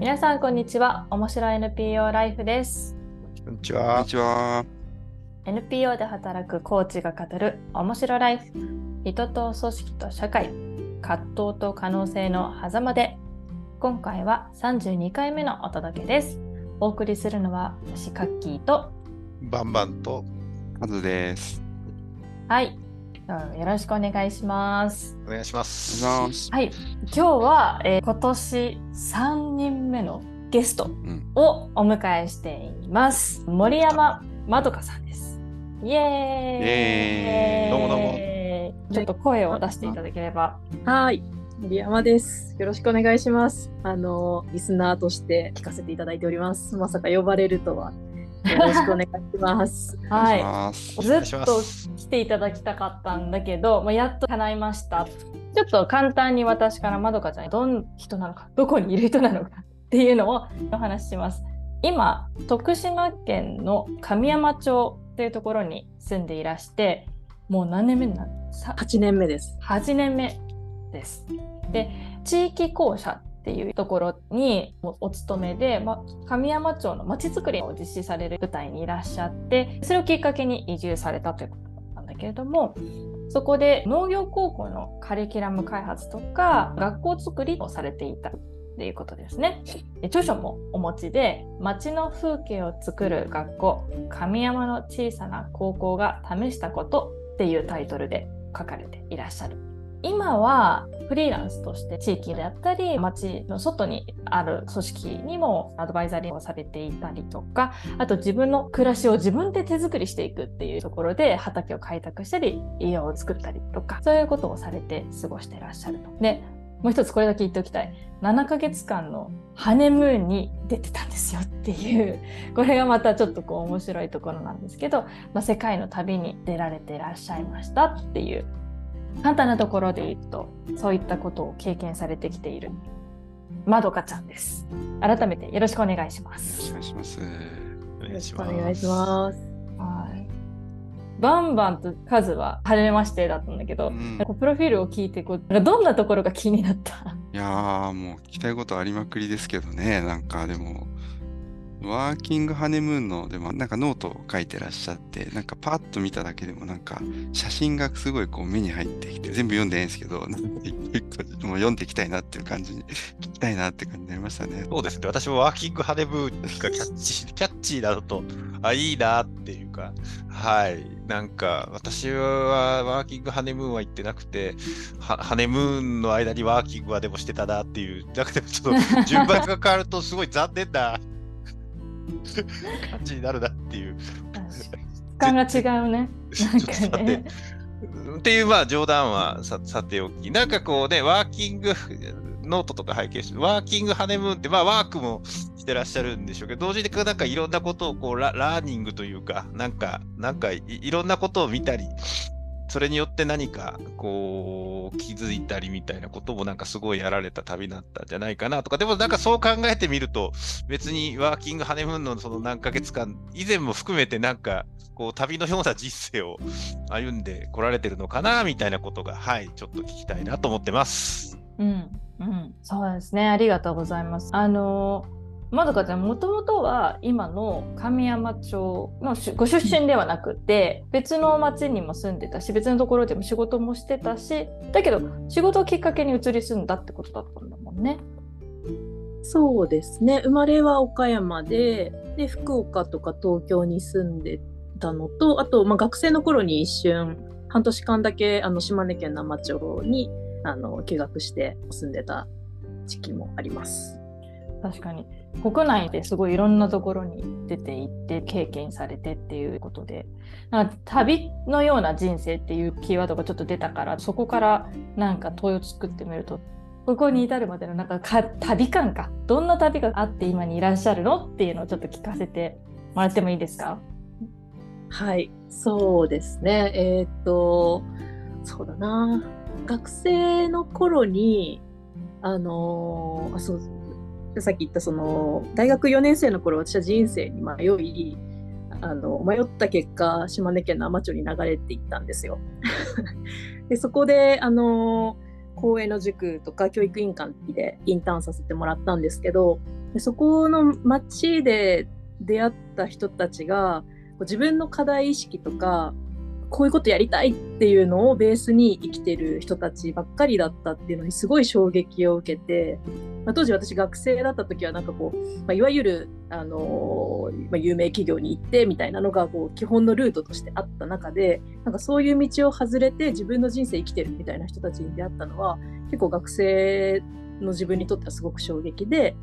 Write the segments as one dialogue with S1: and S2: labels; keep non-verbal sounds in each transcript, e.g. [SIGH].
S1: 皆さんこんにちは。面白い NPO ライフです。
S2: こんにちは。こんにちは。
S1: NPO で働くコーチが語る面白ライフ。人と組織と社会。葛藤と可能性の狭間で。今回は32回目のお届けです。お送りするのは私カッキーと。
S2: バンバンと。
S3: カズです。
S1: はいよろしくお願いします。
S2: お願いします。
S1: はい、今日は、えー、今年3人目のゲストをお迎えしています。うん、森山まどかさんです。イエーイ。
S2: どうもどうも。
S1: ちょっと声を出していただければ。
S4: はい。森山です。よろしくお願いします。あのリスナーとして聞かせていただいております。まさか呼ばれるとはよろしくお願いします。
S1: はい。ずっと来ていただきたかったんだけど、まあ、やっと叶いました。ちょっと簡単に私からまどかちゃんどんな人なのか、どこにいる人なのかっていうのをお話しします。今、徳島県の神山町というところに住んでいらして、もう何年目になる
S4: ?8 年目です。
S1: 8年目です。で、地域校舎っていうところにお勤めで、ま、神山町のまちづくりを実施される舞台にいらっしゃってそれをきっかけに移住されたということなんだけれどもそこで農業高校のカリキュラム開発とか学校づくりをされていたっていうことですね。著書もお持ちで町の風景を作る学校神山の小さな高校が試したことっていうタイトルで書かれていらっしゃる今はフリーランスとして地域であったり町の外にある組織にもアドバイザリーをされていたりとかあと自分の暮らしを自分で手作りしていくっていうところで畑を開拓したり家を作ったりとかそういうことをされて過ごしていらっしゃると。でもう一つこれだけ言っておきたい7ヶ月間のハネムーンに出てたんですよっていうこれがまたちょっとこう面白いところなんですけど、まあ、世界の旅に出られていらっしゃいましたっていう簡単なところで言うとそういったことを経験されてきているまどかちゃんです。改めてよろしくお願いします。
S3: よろしくお願いします。
S4: お願いします。お願いします。
S1: はい。バンバンとカズは初めましてだったんだけど、うん、プロフィールを聞いてこうどんなところが気になった？
S3: いやもう聞きたいことありまくりですけどねなんかでもワーキングハネムーンの、でもなんかノートを書いてらっしゃって、なんかパッと見ただけでもなんか写真がすごいこう目に入ってきて、全部読んでないんですけど、[LAUGHS] 一個一個もう読んでいきたいなっていう感じに、聞きたいなって感じになりましたね。
S2: そうですね。私もワーキングハネムーンがキャッチ、キャッチーだと、あ、いいなっていうか、はい。なんか、私はワーキングハネムーンは行ってなくて、ハネムーンの間にワーキングはでもしてたなっていう、だけどちょっと順番が変わるとすごい残念な感じになるなっていう。
S1: 感が違うね。なんかね。
S2: っていうまあ冗談はささておき、なんかこうね、ワーキングノートとか拝見して、ワーキングハネムーンって、まあワークもしてらっしゃるんでしょうけど、同時になんかいろんなことをこうララーニングというか、なんか、なんかいいろんなことを見たり、それによって何かこう気づいたりみたいなこともなんかすごいやられた旅だったんじゃないかなとかでもなんかそう考えてみると別にワーキングハネムーンのその何ヶ月間以前も含めてなんかこう旅のような人生を歩んでこられてるのかなみたいなことがはいちょっと聞きたいなと思ってます。
S1: うんうん、そうですねありがとうございます。あのーまどかちゃんもともとは今の神山町のご出身ではなくて別の町にも住んでたし別のところでも仕事もしてたしだけど仕事をきっかけに移り住んだってことだったんだもんね。
S4: そうですね生まれは岡山でで福岡とか東京に住んでたのとあと、まあ、学生の頃に一瞬半年間だけあの島根県生町にあの休学して住んでた時期もあります。
S1: 確かに国内ですごいいろんなところに出ていって経験されてっていうことでなんか旅のような人生っていうキーワードがちょっと出たからそこからなんか問いを作ってみるとここに至るまでのなんか旅感かどんな旅があって今にいらっしゃるのっていうのをちょっと聞かせてもらってもいいですか？
S4: はい。そうですね。えー、っとそうだな。学生の頃にあのあそうさっき言ったその大学4年生の頃私は人生に迷いあの迷った結果島根県の海士町に流れていったんですよ。[LAUGHS] でそこであの公営の塾とか教育委員会でインターンさせてもらったんですけどでそこの街で出会った人たちが自分の課題意識とかこういうことやりたいっていうのをベースに生きてる人たちばっかりだったっていうのにすごい衝撃を受けて、まあ、当時私学生だった時はなんかこう、まあ、いわゆる、あのー、まあ、有名企業に行ってみたいなのがこう基本のルートとしてあった中でなんかそういう道を外れて自分の人生生きてるみたいな人たちに出会ったのは結構学生の自分にとってはすごく衝撃で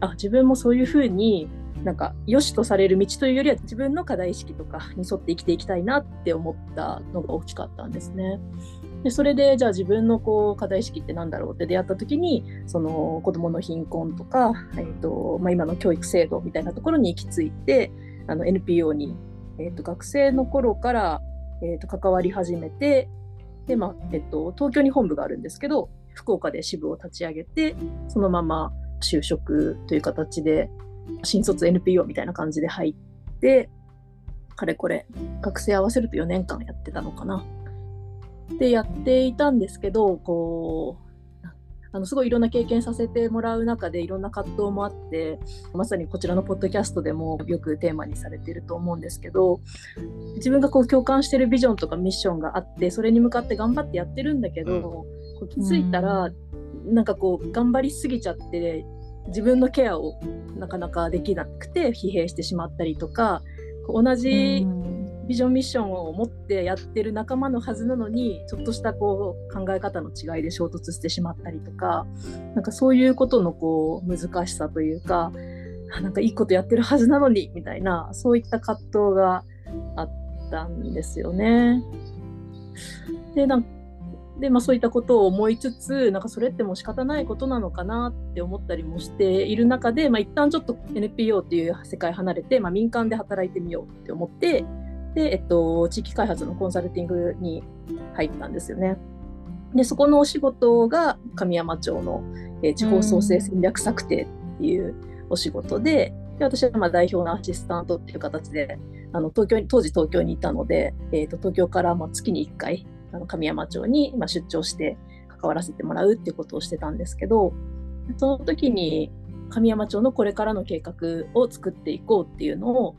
S4: あ自分もそういうふうになんか良しとされる道というよりは自分の課題意識とかに沿って生きていきたいなって思ったのが大きかったんですね。でそれでじゃあ自分のこう課題意識って何だろうって出会った時にその子どもの貧困とか、えーとまあ、今の教育制度みたいなところに行き着いてあの NPO に、えーと、学生の頃から、えーと、関わり始めてで、まあえーと東京に本部があるんですけど福岡で支部を立ち上げてそのまま就職という形で新卒 NPO みたいな感じで入って、かれこれ、学生合わせると4年間やってたのかな。で、やっていたんですけど、こう、あのすごいいろんな経験させてもらう中でいろんな葛藤もあってまさにこちらのポッドキャストでもよくテーマにされていると思うんですけど自分がこう共感してるビジョンとかミッションがあってそれに向かって頑張ってやってるんだけど、うん、気づいたら、うん、なんかこう頑張りすぎちゃって自分のケアをなかなかできなくて疲弊してしまったりとか同じビジョンミッションを持ってやってる仲間のはずなのにちょっとしたこう考え方の違いで衝突してしまったりとかなんかそういうことのこう難しさというかなんかいいことやってるはずなのにみたいなそういった葛藤があったんですよね。でなんで、まあ、そういったことを思いつつなんかそれってもう仕方ないことなのかなって思ったりもしている中で、まあ、一旦ちょっと NPO っていう世界離れて、まあ、民間で働いてみようって思ってで、えっと、地域開発のコンサルティングに入ったんですよね。でそこのお仕事が神山町の、え、地方創生戦略策定っていうお仕事でで私はまあ代表のアシスタントっていう形であの東京に当時東京にいたので、えー、と東京からまあ月に1回あの神山町に今出張して関わらせてもらうっていうことをしてたんですけどその時に神山町のこれからの計画を作っていこうっていうのを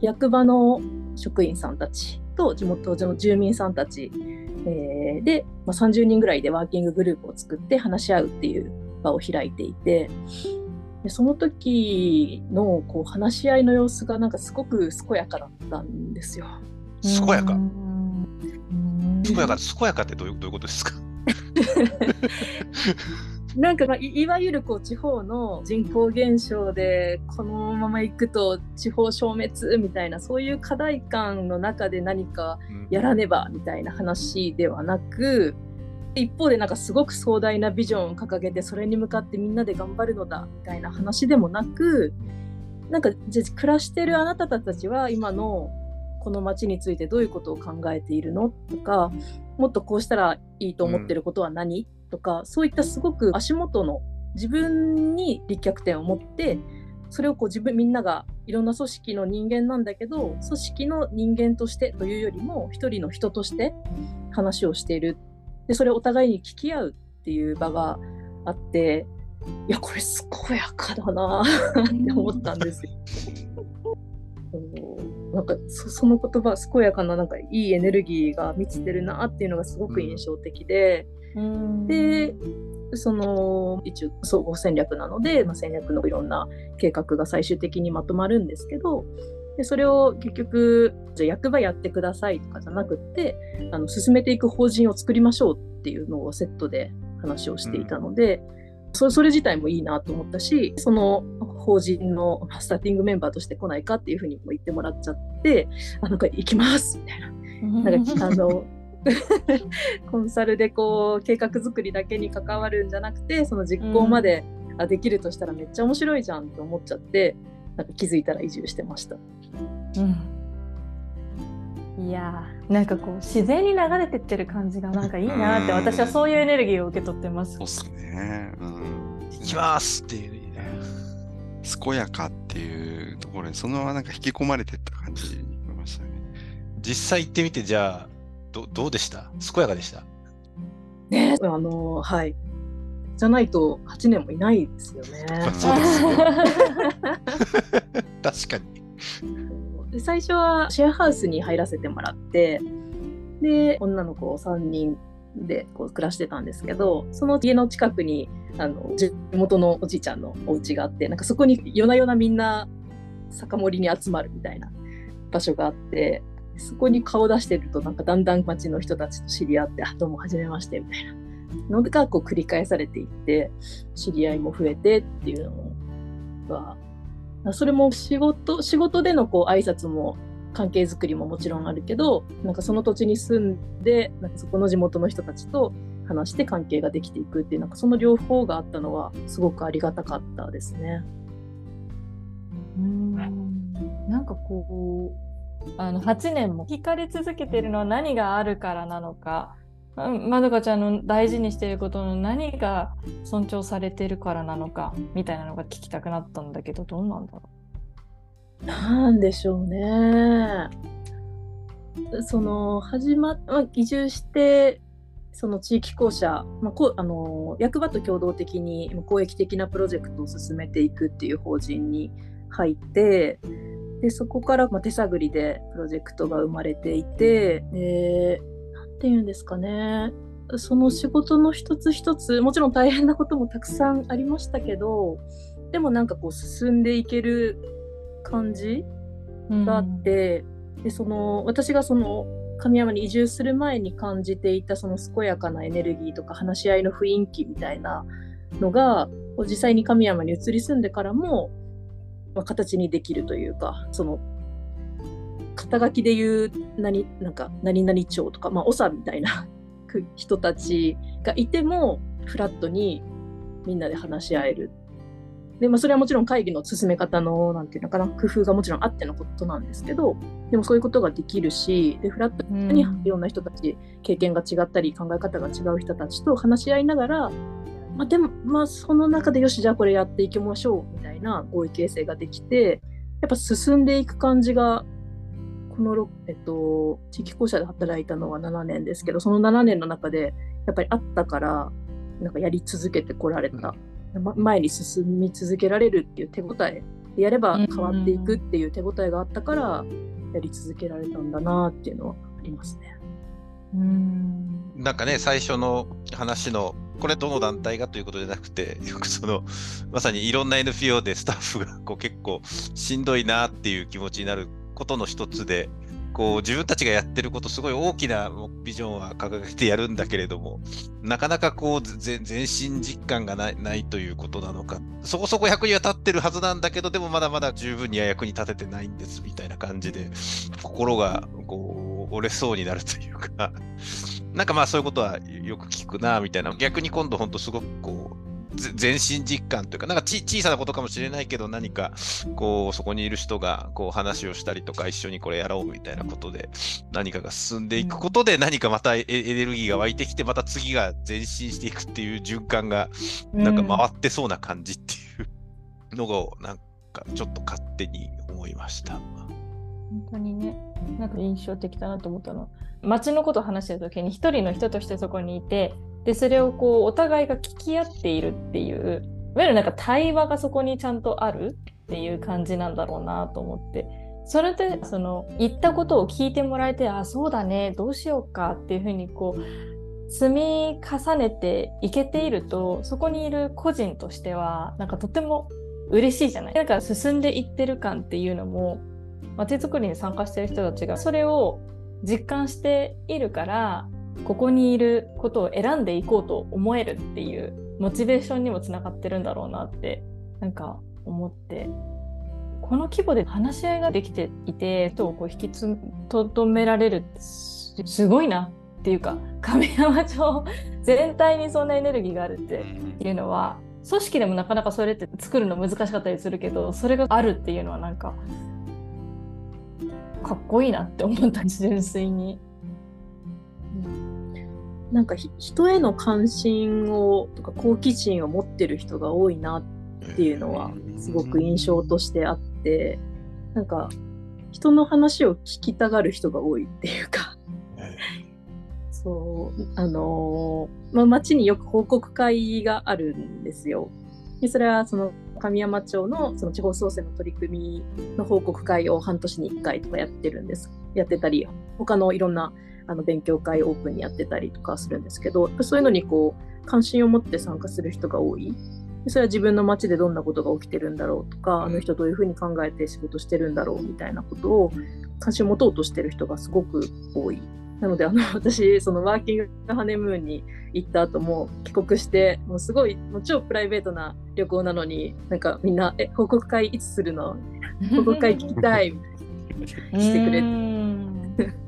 S4: 役場の職員さんたちと地元の住民さんたち、えー、で、まあ、30人ぐらいでワーキンググループを作って話し合うっていう場を開いていてでその時のこう話し合いの様子がなんかすごく健やかだったんですよ。
S2: 健やか健やか、健やかってどういうどういうことですか？[LAUGHS]
S4: なんか、まあ、いわゆるこう地方の人口減少でこのままいくと地方消滅みたいなそういう課題感の中で何かやらねばみたいな話ではなく、うん、一方でなんかすごく壮大なビジョンを掲げてそれに向かってみんなで頑張るのだみたいな話でもなくなんかじゃ暮らしてるあなたたちは今のこの街についてどういうことを考えているのとかもっとこうしたらいいと思ってることは何、うん、とかそういったすごく足元の自分に立脚点を持ってそれをこう自分みんながいろんな組織の人間なんだけど組織の人間としてというよりも一人の人として話をしているでそれをお互いに聞き合うっていう場があっていやこれ健やかだなって思ったんですよ。[LAUGHS] なんかその言葉健やかななんかいいエネルギーが満ちてるなっていうのがすごく印象的で、うん、でその一応総合戦略なので、まあ、戦略のいろんな計画が最終的にまとまるんですけどでそれを結局じゃあ役場やってくださいとかじゃなくってあの進めていく法人を作りましょうっていうのをセットで話をしていたので、うんそそれ自体もいいなと思ったしその法人のスターティングメンバーとして来ないかっていうふうにも言ってもらっちゃってあなんか行きますみたいな。なんかあの [LAUGHS] コンサルでこう計画作りだけに関わるんじゃなくてその実行まで、うん、できるとしたらめっちゃ面白いじゃんって思っちゃってなんか気づいたら移住してました。
S1: うん、いやなんかこう自然に流れてってる感じがなんかいいなって私はそういうエネルギーを受け取ってます。
S3: そうっすね。うん。
S2: 行きますっていう、ね。
S3: 健やかっていうところにそのままなんか引き込まれてった感じに思いましたね。
S2: 実際行ってみてじゃあどどうでした？健やかでした？
S4: ねあのはいじゃないと8年もいないですよね。
S2: そうですね [LAUGHS] [LAUGHS] 確かに。
S4: で最初はシェアハウスに入らせてもらってで女の子を3人でこう暮らしてたんですけどその家の近くにあの地元のおじいちゃんのお家があってなんかそこに夜な夜なみんな酒盛りに集まるみたいな場所があってそこに顔出してるとなんかだんだん町の人たちと知り合って「あどうもはじめまして」みたいな。のがこう繰り返されていって知り合いも増えてっていうのがそれも仕事仕事でのこう挨拶も関係づくりももちろんあるけどなんかその土地に住んでなんかそこの地元の人たちと話して関係ができていくっていうなんかその両方があったのはすごくありがたかったですね。
S1: うんなんかこうあの8年も聞かれ続けてるのは何があるからなのかまどかちゃんの大事にしていることの何が尊重されてるからなのかみたいなのが聞きたくなったんだけどどうなんだろ
S4: う？なんでしょうね。その始まっ、ま移住してその地域公社、まあ、こあの役場と共同的に公益的なプロジェクトを進めていくっていう法人に入ってでそこからま手探りでプロジェクトが生まれていてで何て言うんですかね。その仕事の一つ一つもちろん大変なこともたくさんありましたけどでもなんかこう進んでいける感じがあって、うん、でその私がその神山に移住する前に感じていたその健やかなエネルギーとか話し合いの雰囲気みたいなのが実際に神山に移り住んでからも、まあ、形にできるというかその肩書きで言う何なんか何々町とか、まあ、長みたいな [LAUGHS] 人たちがいてもフラットにみんなで話し合える。で、まあ、それはもちろん会議の進め方の、なんていうのかな、工夫がもちろんあってのことなんですけど、でもそういうことができるし、で、フラットにいろんな人たち、経験が違ったり、考え方が違う人たちと話し合いながら、まあ、でも、まあ、その中でよし、じゃあこれやっていきましょう、みたいな合意形成ができて、やっぱ進んでいく感じが、この、えっと、地域公社で働いたのは7年ですけど、その7年の中で、やっぱりあったから、なんかやり続けてこられた。前に進み続けられるっていう手応えやれば変わっていくっていう手応えがあったからやり続けられたんだなっていうのはありますね。
S2: うん。なんかね最初の話のこれどの団体がということじゃなくてよくそのまさにいろんな NPO でスタッフがこう結構しんどいなっていう気持ちになることの一つでこう自分たちがやってることすごい大きなビジョンは掲げてやるんだけれどもなかなかこう前進実感がないないということなのか。そこそこ役には立ってるはずなんだけどでもまだまだ十分には役に立ててないんですみたいな感じで心がこう折れそうになるというか。なんかまあそういうことはよく聞くなみたいな。逆に今度本当すごくこう全身実感というか、なんか小さなことかもしれないけど、何かこうそこにいる人がこう話をしたりとか、一緒にこれやろうみたいなことで、何かが進んでいくことで、何かまたエネルギーが湧いてきて、また次が前進していくっていう循環が、なんか回ってそうな感じっていうのを、なんかちょっと勝手に思いました。
S1: 本当にね、なんか印象的だなと思ったの。街のことを話してる時に一人の人としてそこにいてでそれをこうお互いが聞き合っているっていういわゆるなんか対話がそこにちゃんとあるっていう感じなんだろうなと思って。それでその言ったことを聞いてもらえてあそうだねどうしようかっていうふうにこう積み重ねていけているとそこにいる個人としてはなんかとても嬉しいじゃない。だから進んでいってる感っていうのも街づくりに参加してる人たちがそれを実感しているからここにいることを選んでいこうと思えるっていうモチベーションにもつながってるんだろうなってなんか思って。この規模で話し合いができていて人をこう引きとどめられるすごいなっていうか亀山町全体にそんなエネルギーがあるっていうのは組織でもなかなかそれって作るの難しかったりするけどそれがあるっていうのはなんかかっこいいなって思った。純粋に。
S4: なんか人への関心をとか好奇心を持ってる人が多いなっていうのはすごく印象としてあってなんか人の話を聞きたがる人が多いっていうか。そそうあのーまあ、町によく報告会があるんですよ。でそれはその神山町のその地方創生の取り組みの報告会を半年に1回とかやってるんです。やってたり他のいろんなあの勉強会オープンにやってたりとかするんですけどそういうのにこう関心を持って参加する人が多い。でそれは自分の町でどんなことが起きてるんだろうとかあの人どういうふうに考えて仕事してるんだろうみたいなことを関心を持とうとしてる人がすごく多い。なのであの [LAUGHS] 私そのワーキングハネムーンに行った後も帰国してもうすごいもう超プライベートな旅行なのになんかみんな「え報告会いつするの?」報告会聞きたい」してくれて [LAUGHS]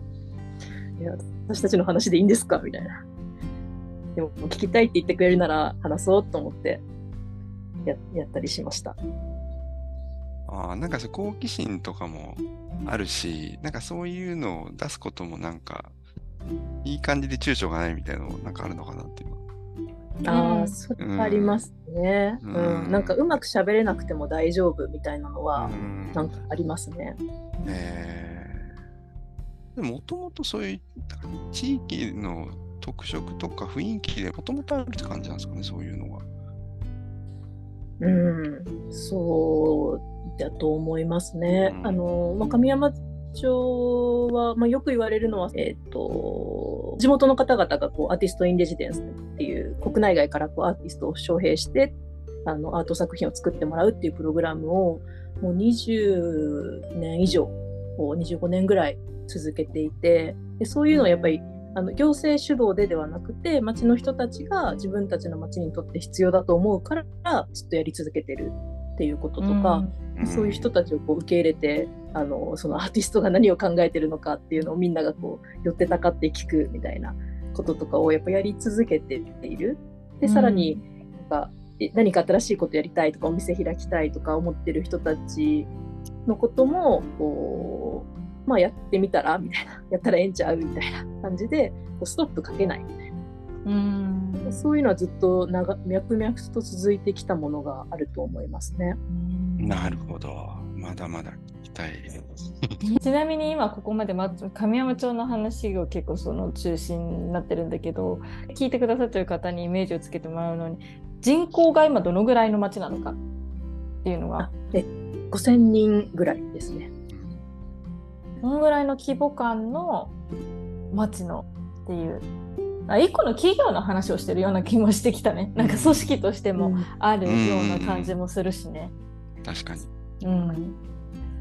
S4: いや私たちの話でいいんですか?」みたいな。でも聞きたいって言ってくれるなら話そうと思ってややったりしました。
S3: ああ、なんか好奇心とかもあるし、なんかそういうのを出すこともなんか、いい感じで躊躇がないみたいなのなんかあるのかなって今。
S4: ああ、
S1: うん
S4: それはありますね。
S3: う
S4: うんん、なんかうまく喋れなくても大丈夫みたいなのは、
S3: うん
S4: なんかありますね。
S3: えー、でもともとそういう地域の特色とか雰囲気でもともとあるって感じなんですかね、そういうのが。
S4: うん、そうだと思いますね。
S3: うん
S4: あの、まあ、神山町は、まあ、よく言われるのは、えっ、と、地元の方々がこうアーティスト・イン・レジデンスっていう国内外からこうアーティストを招聘してあのアート作品を作ってもらうっていうプログラムをもう20年以上こう25年ぐらい続けていてでそういうのはやっぱりあの行政主導でではなくて町の人たちが自分たちの町にとって必要だと思うからずっとやり続けてるっていうこととか、そういう人たちをこう受け入れてあのそのアーティストが何を考えてるのかっていうのをみんながこう寄ってたかって聞くみたいなこととかをやっぱやり続けている。でさらになんかえ何か新しいことやりたいとかお店開きたいとか思ってる人たちのこともこう、まあ、やってみたらみたいな [LAUGHS] やったらええんちゃうみたいな感じでこうストップかけないみたいな。
S1: うん
S4: そういうのはずっと長脈々と続いてきたものがあると思いますね。
S3: なるほど。まだまだ聞きたい。[LAUGHS]
S1: ちなみに今ここまでま神山町の話が結構その中心になってるんだけど聞いてくださってる方にイメージをつけてもらうのに人口が今どのぐらいの町なのかっていうのが
S4: あで5000人ぐらいですね。
S1: どのぐらいの規模感の町のっていう。あ一個の企業の話をしてるような気もしてきたね。なんか組織としてもあるような感じもするしね。
S3: 確かに。
S1: うん。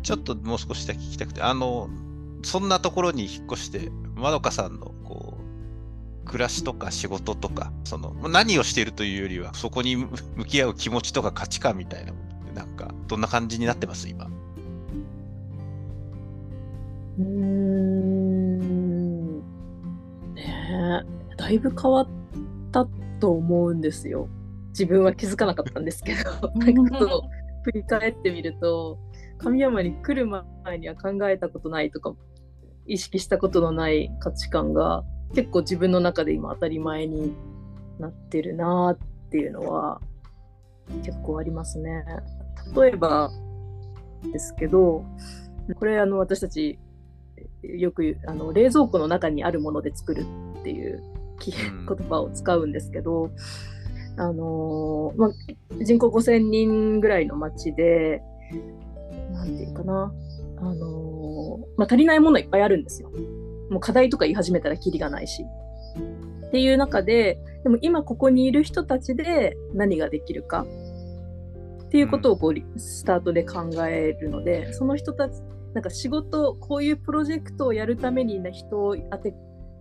S2: ちょっともう少しだけ聞きたくて、あの、そんなところに引っ越して、まどかさんのこう暮らしとか仕事とか、その何をしているというよりは、そこに向向き合う気持ちとか価値観みたいなものなんか、どんな感じになってます、今？
S4: うーんねえだいぶ変わったと思うんですよ。自分は気づかなかったんですけど [LAUGHS] なんかそう振り返ってみると神山に来る前には考えたことないとか意識したことのない価値観が結構自分の中で今当たり前になってるなっていうのは結構ありますね。例えばですけどこれあの私たちよく言うあの冷蔵庫の中にあるもので作るっていうき
S2: うん
S4: 言葉を使うんですけど、あのーまあ、人口5000人ぐらいの町でなんていうかな、あのーまあ、足りないものいっぱいあるんですよ。もう課題とか言い始めたらキリがないし。っていう中ででも今ここにいる人たちで何ができるかっていうことをこうリスタートで考えるのでその人たちなんか仕事こういうプロジェクトをやるために、ね、人を当て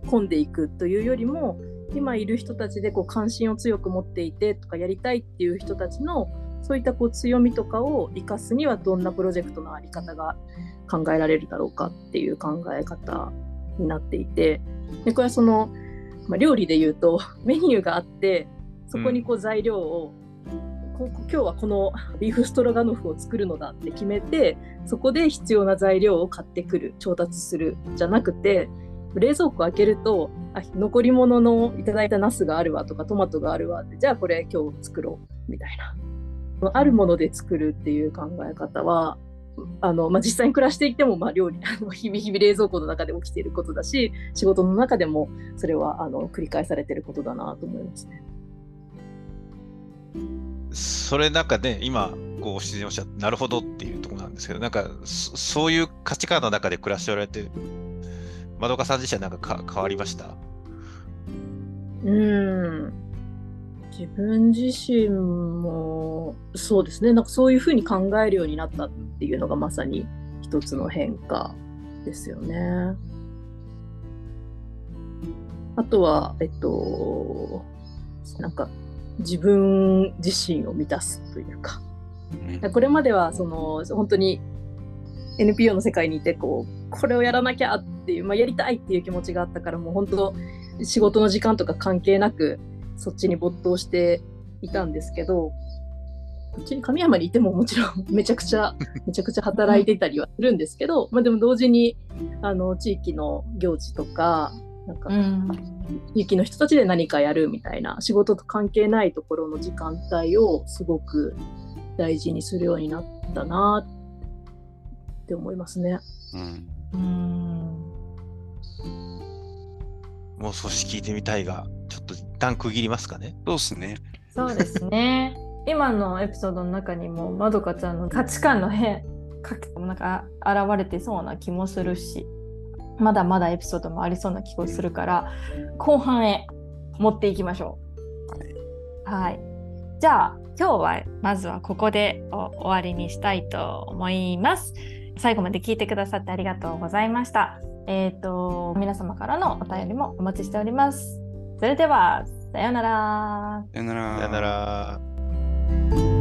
S4: 込んでいくというよりも今いる人たちでこう関心を強く持っていてとかやりたいっていう人たちのそういったこう強みとかを生かすにはどんなプロジェクトのあり方が考えられるだろうかっていう考え方になっていてでこれはその、まあ、料理で言うとメニューがあってそこにこう材料を、こ今日はこのビーフストロガノフを作るのだって決めてそこで必要な材料を買ってくる調達するじゃなくて冷蔵庫開けるとあ残り物のいただいたナスがあるわとかトマトがあるわってじゃあこれ今日作ろうみたいなあるもので作るっていう考え方はあの、まあ、実際に暮らしていても、まあ、料理、あの、日々日々冷蔵庫の中で起きていることだし、仕事の中でも、それは、あの、繰り返されていることだなと思いますね。
S2: それなんかね、今、こう、自然おっしゃって、なるほどっていうところなんですけど、なんか、そそういう価値観の中で暮らしておられて、まどかさん自身はなんかか変わりました？
S4: うん。自分自身も、そうですね。なんかそういうふうに考えるようになったっていうのがまさに一つの変化ですよね。あとは、えっと、なんか自分自身を満たすというか、
S3: うん。
S4: これまではその本当に NPO の世界にいてこうこれをやらなきゃっていう、まあ、やりたいっていう気持ちがあったからもう本当仕事の時間とか関係なくそっちに没頭していたんですけどこっちに神山にいてももちろんめちゃくちゃめちゃくちゃ働いてたりはするんですけど、まあ、でも同時にあの地域の行事とかなんか
S1: うん
S4: 地域の人たちで何かやるみたいな仕事と関係ないところの時間帯をすごく大事にするようになったなって思いますね。
S3: うん
S1: うん
S2: もう少し聞いてみたいが、ちょっと一旦区切りますかね。
S3: そうっすね。
S1: そうですね。[LAUGHS] 今のエピソードの中にもまどかちゃんの価値観の変かなんか現れてそうな気もするしまだまだエピソードもありそうな気がするから後半へ持っていきましょう。はい。じゃあ今日はまずはここでお終わりにしたいと思います。最後まで聞いてくださってありがとうございました。えっ、と皆様からのお便りもお待ちしております。それではさようなら。
S3: さよなら。
S2: さよなら。